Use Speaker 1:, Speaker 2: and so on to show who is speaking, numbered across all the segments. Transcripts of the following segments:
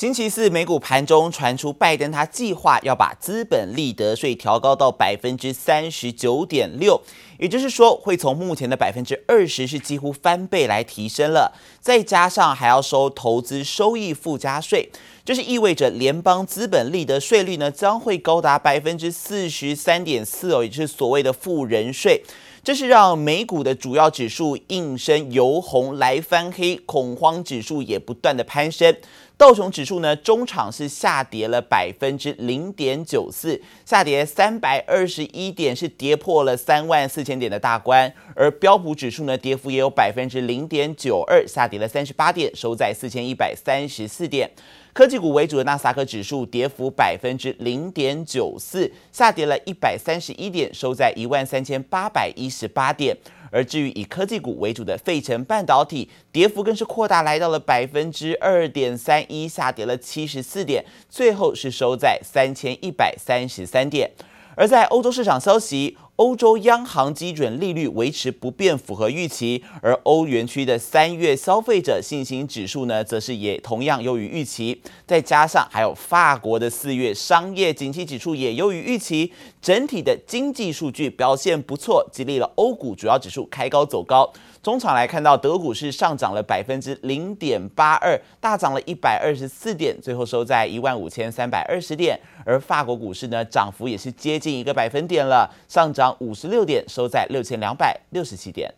Speaker 1: 星期四美股盘中传出，拜登他计划要把资本利得税调高到百分之三十九点六，也就是说会从目前的百分之二十是几乎翻倍来提升了，再加上还要收投资收益附加税，这是意味着联邦资本利得税率呢将会高达百分之四十三点四哦，也就是所谓的富人税。这是让美股的主要指数应声由红来翻黑，恐慌指数也不断的攀升。道琼指数呢，中场是下跌了百分之零点九四，下跌三百二十一点，是跌破了三万四千点的大关。而标普指数呢，跌幅也有百分之零点九二，下跌了三十八点，收在四千一百三十四点。科技股为主的纳斯达克指数跌幅百分之零点九四，下跌了一百三十一点，收在一万三千八百一十八点。而至于以科技股为主的费城半导体，跌幅更是扩大，来到了百分之二点三一，下跌了七十四点，最后是收在三千一百三十三点。而在欧洲市场消息。欧洲央行基准利率维持不变，符合预期。而欧元区的三月消费者信心指数呢，则是也同样优于预期。再加上还有法国的四月商业景气指数也优于预期，整体的经济数据表现不错，激励了欧股主要指数开高走高。中场来看到，德股是上涨了百分之零点八二，大涨了一百二十四点，最后收在一万五千三百二十点。而法国股市呢，涨幅也是接近一个百分点了，上涨五十六点，收在六千两百六十七点。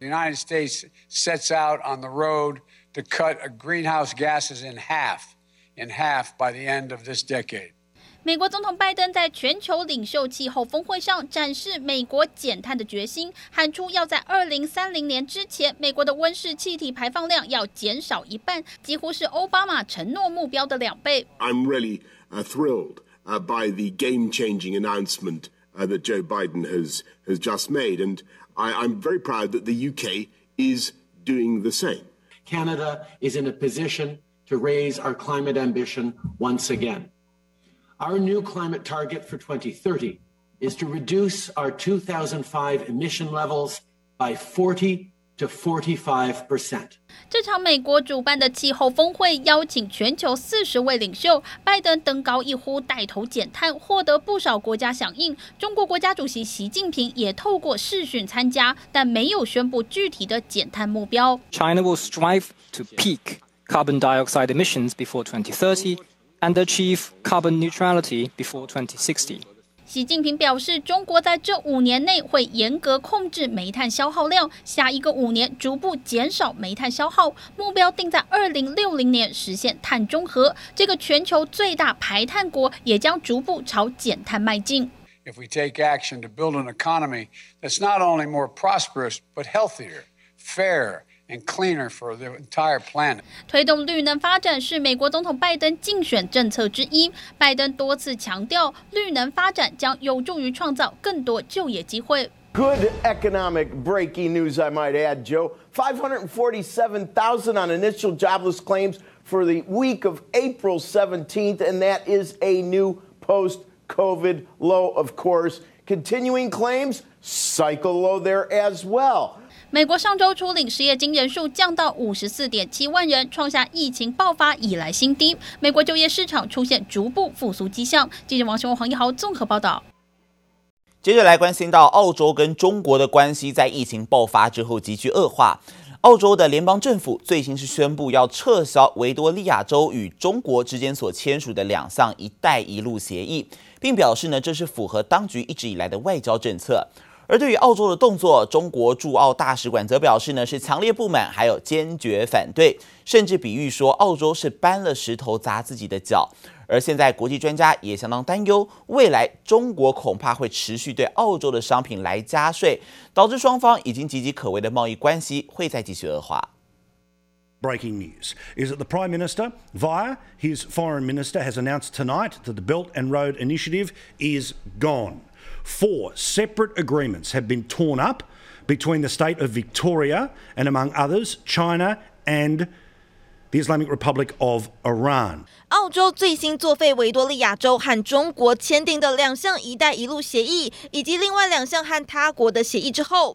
Speaker 2: The United States sets out on the road to cut greenhouse gases in half, in half by the end of this decade.
Speaker 3: 美国总统拜登在全球领袖气候峰会上展示美国减碳的决心，喊出要在二零三零年之前，美国的温室气体排放量要减少一半，几乎是奥巴马承诺目标的两倍。
Speaker 4: I'm really thrilled by the game-changing announcement that Joe Biden has has just made, and I'm very proud that the UK is doing the same.
Speaker 5: Canada is in a position to raise our climate ambition once again. Our new climate target for 2030 is to reduce our 2005 emission levels by 40 to 45%.
Speaker 3: 这场美国主办的气候峰会邀请全球四十位领袖，拜登登高一呼，带头减碳，获得不少国家响应。中国国家主席习近平也透过视讯参加，但没有宣布具体的减碳目标。
Speaker 6: China will strive to peak carbon dioxide emissions before 2030. And achieve carbon neutrality before 2060.
Speaker 3: 习近平表示，中国在这五年内会严格控制煤炭消耗量，下一个五年逐步减少煤炭消耗，目标定在二零六零年实现碳中和。这个全球最大排碳国也将逐步朝减碳迈进。
Speaker 2: If we take action to build an economy that's not only more prosperous but healthier, fair. And cleaner for the entire planet.
Speaker 3: 推动绿能发展是美国总统拜登竞选政策之一。拜登多次强调，绿能发展将有助于创造更多就业机会。
Speaker 7: Good economic breaking news, I might add, Joe. 547,000 on initial jobless claims for the week of April 17th, and that is a new post-COVID low, of course. Continuing claims, cycle low there as well.
Speaker 3: 美国上周初领失业金人数降到五十四点七万人，创下疫情爆发以来新低。美国就业市场出现逐步复苏迹象。记者王雄、黄一豪综合报道。
Speaker 1: 接着来关心到澳洲跟中国的关系，在疫情爆发之后急剧恶化。澳洲的联邦政府最新是宣布要撤销维多利亚州与中国之间所签署的两项“一带一路”协议，并表示呢，这是符合当局一直以来的外交政策。而对于澳洲的动作，中国驻澳大使馆则表示呢，是强烈不满，还有坚决反对，甚至比喻说澳洲是搬了石头砸自己的脚。而现在国际专家也相当担忧，未来中国恐怕会持续对澳洲的商品来加税，导致双方已经岌岌可危的贸易关系会再继续恶化。
Speaker 8: Breaking news is that the Prime Minister, via his Foreign Minister, has announced tonight that the Belt and Road Initiative is gone. Four separate agreements have been torn up between the state of Victoria and, among others, China and the Islamic Republic of Iran.
Speaker 9: 澳洲最新作废维多利亚州和中国签订的两项“一带一路”协议，以及另外两项和他国的协议之后。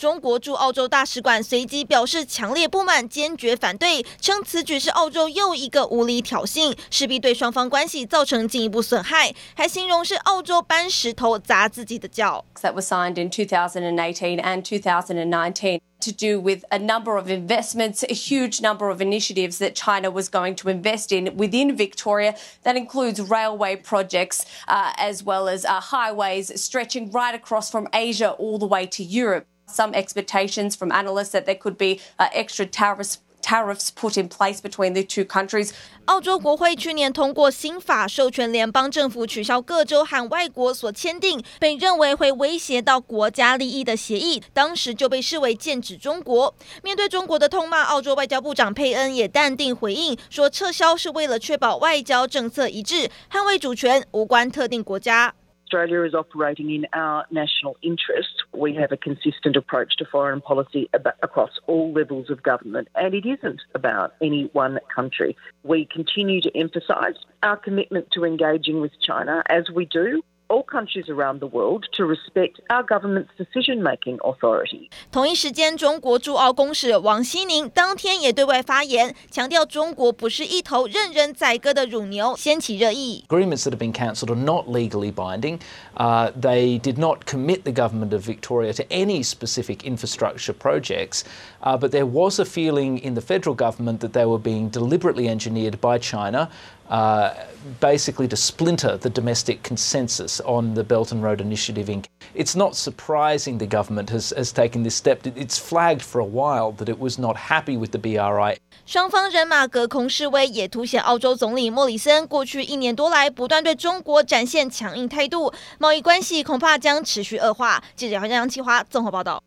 Speaker 4: 中国驻澳洲大使馆随即表示强烈不满，坚决反对，称此举是澳洲又一个无理挑衅，势必对双方关系造成进一步损害，还形容是澳洲搬石头砸自己的脚。
Speaker 10: That was signed in 2018 and 2019 to do with a number of investments, a huge number of initiatives that China was going to invest in within Victoria. That includes railway projects uh, as well as uh, highways stretching right across from Asia all the way to Europe. Some expectations from analysts that there could be uh, extra tariffs tariffs put in place between the two countries.
Speaker 4: 澳洲国会去年通过新法，授权联邦政府取消各州和外国所签订被认为会威胁到国家利益的协议，当时就被视为剑指中国。面对中国的痛骂，澳洲外交部长佩恩也淡定回应说，撤销是为了确保外交政策一致，捍卫主权，无关特定国家。
Speaker 11: Australia is operating in our national interest. We have a consistent approach to foreign policy across all levels of government, and it isn't about any one country. We continue to emphasise our commitment to engaging with China as we do all countries around the world to respect our government's decision-making authority.
Speaker 4: 同一时间，中国驻澳公使王希宁当天也对外发言，强调中国不是一头任人宰割的乳牛，掀起热议。
Speaker 12: Agreements that have been cancelled are not legally binding. Uh, they did not commit the government of Victoria to any specific infrastructure projects, uh, but there was a feeling in the federal government that they were being deliberately engineered by China. Uh, basically to splinter the domestic consensus on the Belt and Road Initiative Inc. It's not surprising the government has, has taken this step. It's flagged for a while that it was not happy with the BRI.
Speaker 4: 双方人马隔空示威，也凸显澳洲总理莫里森过去一年多来不断对中国展现强硬态度，贸易关系恐怕将持续恶化。记者杨启华综合报道。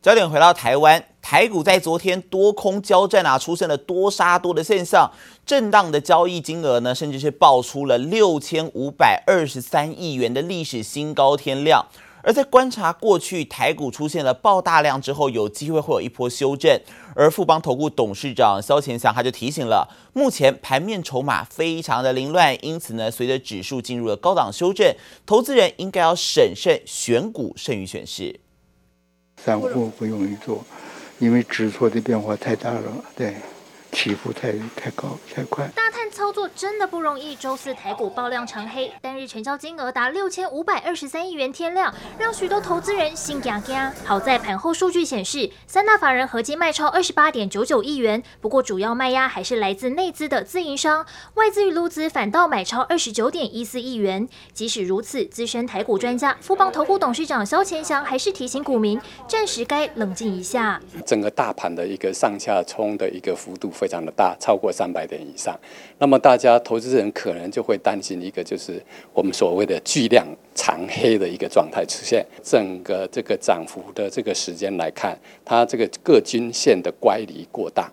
Speaker 1: 焦点回到台湾，台股在昨天多空交战啊，出现了多杀多的现象，震荡的交易金额呢，甚至是爆出了六千五百二十三亿元的历史新高天量。而在观察过去台股出现了爆大量之后，有机会会有一波修正。而富邦投顾董事长萧前祥他就提醒了，目前盘面筹码非常的凌乱，因此呢，随着指数进入了高档修正，投资人应该要审慎选股，胜于选市。
Speaker 13: 散户不容易做，因为指数的变化太大了，对，起伏太太高太快。
Speaker 14: 大探操作真的不容易。周四台股爆量长黑，单日成交金额达六千五百二十三亿元天量，让许多投资人心惊惊。好在盘后数据显示，三大法人合计卖超二十八点九九亿元，不过主要卖压还是来自内资的自营商，外资与陆资反倒买超二十九点一四亿元。即使如此，资深台股专家富邦投顾董事长肖乾祥还是提醒股民，暂时该冷静一下。
Speaker 15: 整个大盘的一个上下冲的一个幅度非非常的大，超过三百点以上。那么大家投资人可能就会担心一个，就是我们所谓的巨量长黑的一个状态出现。整个这个涨幅的这个时间来看，它这个各均线的乖离过大。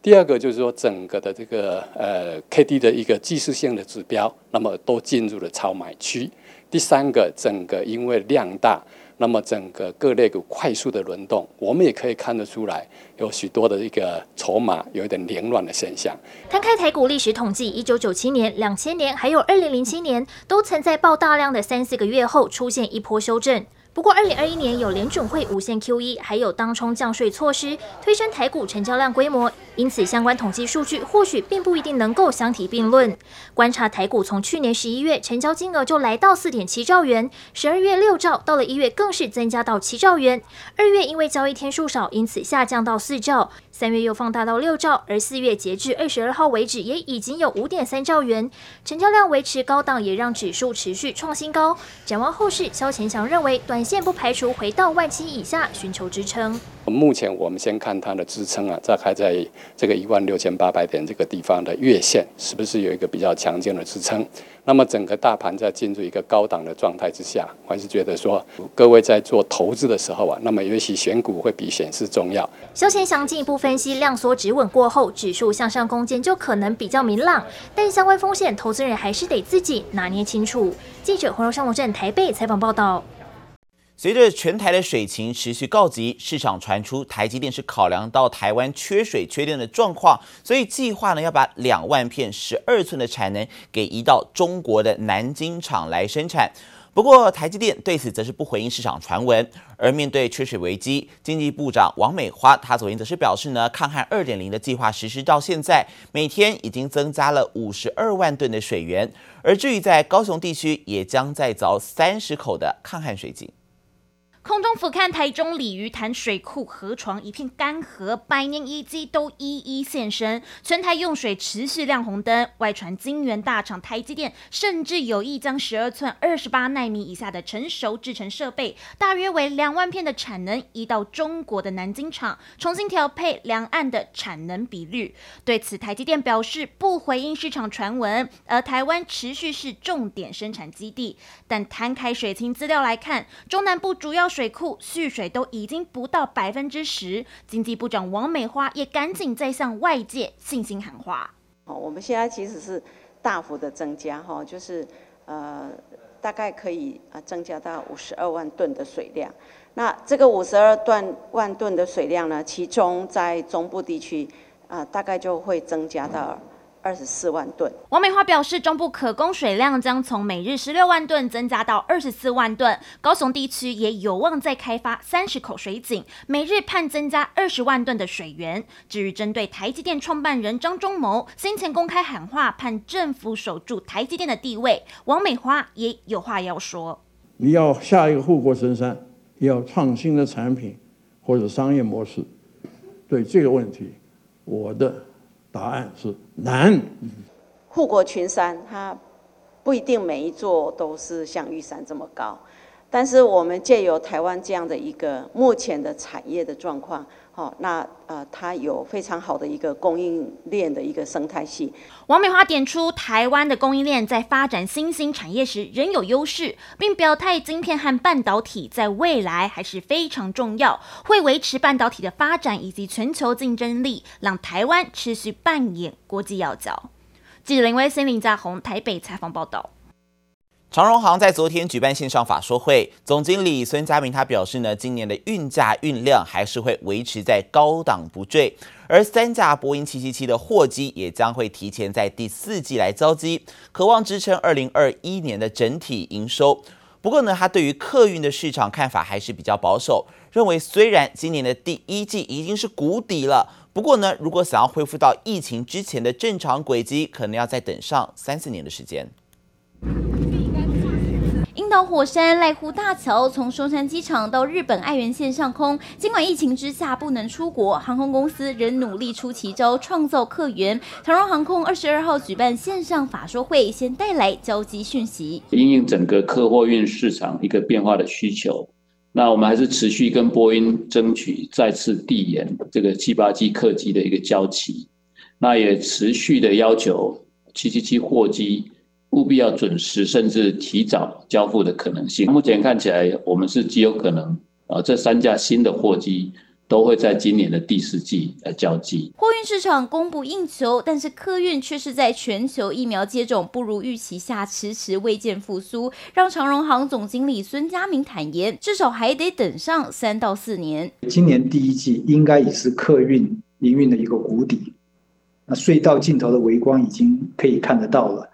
Speaker 15: 第二个就是说，整个的这个呃 K D 的一个技术性的指标，那么都进入了超买区。第三个，整个因为量大。那么整个各类股快速的轮动，我们也可以看得出来，有许多的一个筹码有一点凌乱的现象。
Speaker 14: 摊开台股历史统计，一九九七年、两千年还有二零零七年，都曾在爆大量的三四个月后出现一波修正。不过，二零二一年有联准会无限 QE，还有当冲降税措施，推升台股成交量规模，因此相关统计数据或许并不一定能够相提并论。观察台股从去年十一月成交金额就来到四点七兆元，十二月六兆，到了一月更是增加到七兆元，二月因为交易天数少，因此下降到四兆。三月又放大到六兆，而四月截至二十二号为止，也已经有五点三兆元成交量维持高档，也让指数持续创新高。展望后市，肖前祥认为，短线不排除回到万七以下寻求支撑。
Speaker 15: 目前我们先看它的支撑啊，大概在这个一万六千八百点这个地方的月线，是不是有一个比较强劲的支撑？那么整个大盘在进入一个高档的状态之下，我还是觉得说，各位在做投资的时候啊，那么尤其选股会比选市重要。
Speaker 14: 萧乾祥进一步分析，量缩止稳过后，指数向上空间就可能比较明朗，但相关风险，投资人还是得自己拿捏清楚。记者黄柔商务站台北采访报道。
Speaker 1: 随着全台的水情持续告急，市场传出台积电是考量到台湾缺水缺电的状况，所以计划呢要把两万片十二寸的产能给移到中国的南京厂来生产。不过，台积电对此则是不回应市场传闻。而面对缺水危机，经济部长王美花她昨天则是表示呢，抗旱二点零的计划实施到现在，每天已经增加了五十二万吨的水源。而至于在高雄地区，也将再凿三十口的抗旱水井。
Speaker 16: 空中俯瞰台中鲤鱼潭水库河床，一片干涸，百年遗迹都一一现身。全台用水持续亮红灯，外传晶圆大厂台积电甚至有意将十二寸二十八奈米以下的成熟制程设备，大约为两万片的产能移到中国的南京厂，重新调配两岸的产能比率。对此，台积电表示不回应市场传闻，而台湾持续是重点生产基地。但摊开水情资料来看，中南部主要水库蓄水都已经不到百分之十，经济部长王美花也赶紧在向外界信心喊话。
Speaker 7: 哦，我们现在其实是大幅的增加哈，就是呃大概可以啊增加到五十二万吨的水量。那这个五十二万万吨的水量呢，其中在中部地区啊大概就会增加到。二十四万吨。
Speaker 16: 王美花表示，中部可供水量将从每日十六万吨增加到二十四万吨，高雄地区也有望再开发三十口水井，每日盼增加二十万吨的水源。至于针对台积电创办人张忠谋先前公开喊话，盼政府守住台积电的地位，王美花也有话要说：
Speaker 6: 你要下一个护国神山，要创新的产品或者商业模式，对这个问题，我的。答案是难。
Speaker 7: 护国群山，它不一定每一座都是像玉山这么高，但是我们借由台湾这样的一个目前的产业的状况。好，那呃，它有非常好的一个供应链的一个生态系。
Speaker 16: 王美花点出，台湾的供应链在发展新兴产业时仍有优势，并表态晶片和半导体在未来还是非常重要，会维持半导体的发展以及全球竞争力，让台湾持续扮演国际要角。记者林威森林家宏台北采访报道。
Speaker 1: 长荣航在昨天举办线上法说会，总经理孙家明他表示呢，今年的运价运量还是会维持在高档不坠，而三架波音七七七的货机也将会提前在第四季来交机，渴望支撑二零二一年的整体营收。不过呢，他对于客运的市场看法还是比较保守，认为虽然今年的第一季已经是谷底了，不过呢，如果想要恢复到疫情之前的正常轨迹，可能要再等上三四年的时间。
Speaker 17: 樱岛火山濑户大桥从松山机场到日本爱媛县上空，尽管疫情之下不能出国，航空公司仍努力出奇招创造客源。长荣航空二十二号举办线上法说会，先带来交机讯息。
Speaker 18: 因应整个客货运市场一个变化的需求，那我们还是持续跟波音争取再次递延这个七八机客机的一个交期，那也持续的要求七七七货机。务必要准时，甚至提早交付的可能性。目前看起来，我们是极有可能啊，这三架新的货机都会在今年的第四季来交机。
Speaker 17: 货运市场供不应求，但是客运却是在全球疫苗接种不如预期下迟迟未见复苏，让长荣行总经理孙家明坦言，至少还得等上三到四年。
Speaker 19: 今年第一季应该已是客运营运的一个谷底，那隧道尽头的微光已经可以看得到了。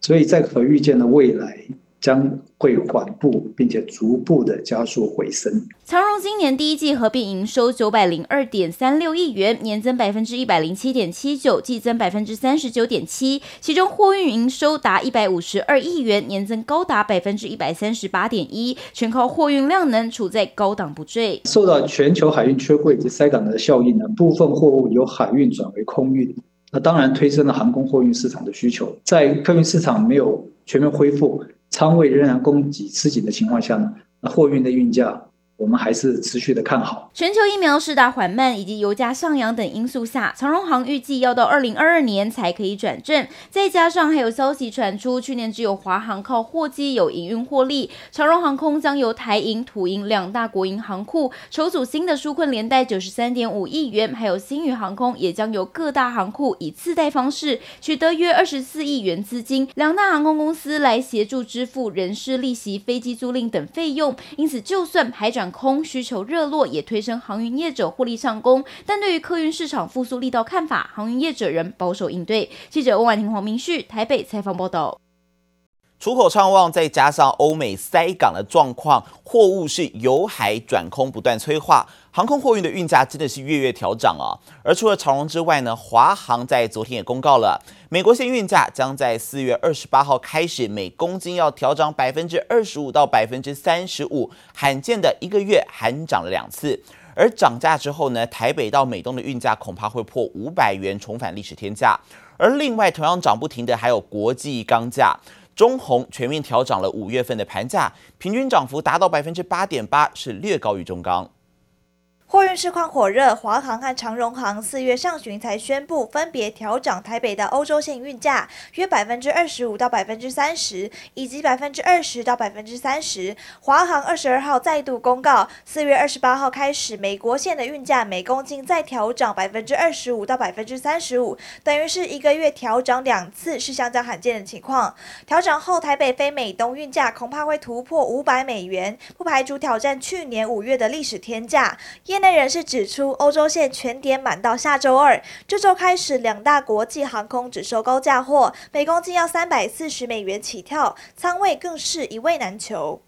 Speaker 19: 所以在可预见的未来，将会缓步并且逐步的加速回升。
Speaker 17: 长荣今年第一季合并营收九百零二点三六亿元，年增百分之一百零七点七九，季增百分之三十九点七。其中货运营收达一百五十二亿元，年增高达百分之一百三十八点一，全靠货运量能处在高档不坠。
Speaker 19: 受到全球海运缺柜及塞港的效应呢，部分货物由海运转为空运。那当然推升了航空货运市场的需求，在客运市场没有全面恢复、仓位仍然供给吃紧的情况下呢，那货运的运价。我们还是持续的看好。
Speaker 17: 全球疫苗施打缓慢以及油价上扬等因素下，长荣航预计要到二零二二年才可以转正。再加上还有消息传出，去年只有华航靠货机有营运获利，长荣航空将由台银、土银两大国营航库筹组新的纾困连贷九十三点五亿元，还有新宇航空也将由各大航库以次贷方式取得约二十四亿元资金，两大航空公司来协助支付人事、利息、飞机租赁等费用。因此，就算海空需求热络，也推升航运业者获利上攻。但对于客运市场复苏力道看法，航运业者仍保守应对。记者欧婉婷、黄明旭台北采访报道。
Speaker 1: 出口畅旺，再加上欧美塞港的状况，货物是由海转空不断催化，航空货运的运价真的是月月调涨啊！而除了长荣之外呢，华航在昨天也公告了，美国线运价将在四月二十八号开始每公斤要调涨百分之二十五到百分之三十五，罕见的一个月还涨了两次。而涨价之后呢，台北到美东的运价恐怕会破五百元，重返历史天价。而另外同样涨不停的还有国际钢价。中红全面调涨了五月份的盘价，平均涨幅达到百分之八点八，是略高于中钢。
Speaker 20: 货运市况火热，华航和长荣航四月上旬才宣布分别调涨台北的欧洲线运价约百分之二十五到百分之三十，以及百分之二十到百分之三十。华航二十二号再度公告，四月二十八号开始，美国线的运价每公斤再调涨百分之二十五到百分之三十五，等于是一个月调涨两次，是相当罕见的情况。调涨后，台北飞美东运价恐怕会突破五百美元，不排除挑战去年五月的历史天价。业内人士指出，欧洲线全点满到下周二。这周开始，两大国际航空只收高价货，每公斤要三百四十美元起跳，仓位更是一位难求。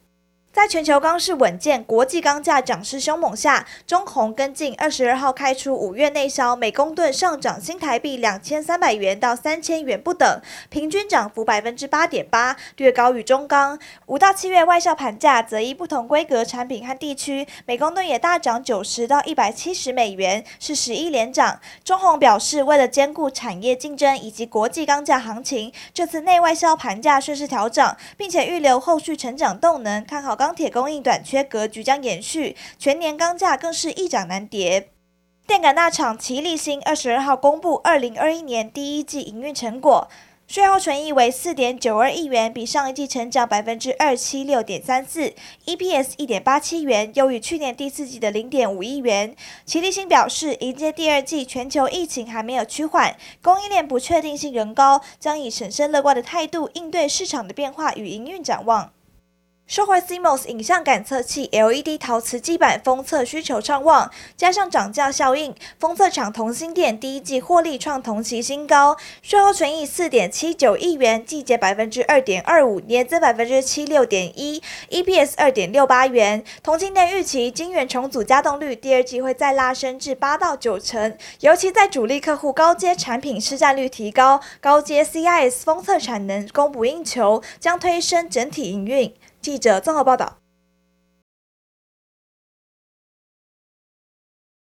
Speaker 20: 在全球钢市稳健、国际钢价涨势凶猛下，中鸿跟进二十二号开出五月内销每公吨上涨新台币两千三百元到三千元不等，平均涨幅百分之八点八，略高于中钢。五到七月外销盘价则依不同规格产品和地区，每公吨也大涨九十到一百七十美元，是十一连涨。中鸿表示，为了兼顾产业竞争以及国际钢价行情，这次内外销盘价顺势调整，并且预留后续成长动能，看好。钢铁供应短缺格局将延续，全年钢价更是一涨难跌。电感大厂齐力新二十二号公布二零二一年第一季营运成果，税后纯益为四点九二亿元，比上一季成长百分之二七六点三四，EPS 一点八七元，优于去年第四季的零点五亿元。奇力新表示，迎接第二季，全球疫情还没有趋缓，供应链不确定性仍高，将以审慎乐观的态度应对市场的变化与营运展望。受惠 CMOS 影像感测器 LED 陶瓷基板封测需求畅旺，加上涨价效应，封测厂同心电第一季获利创同期新高，税后纯益四点七九亿元，季减百分之二点二五，年增百分之七六点一，EPS 二点六八元。同欣电预期晶圆重组加动率第二季会再拉升至八到九成，尤其在主力客户高阶产品市占率提高，高阶 CIS 封测产能供不应求，将推升整体营运。记者综合报道。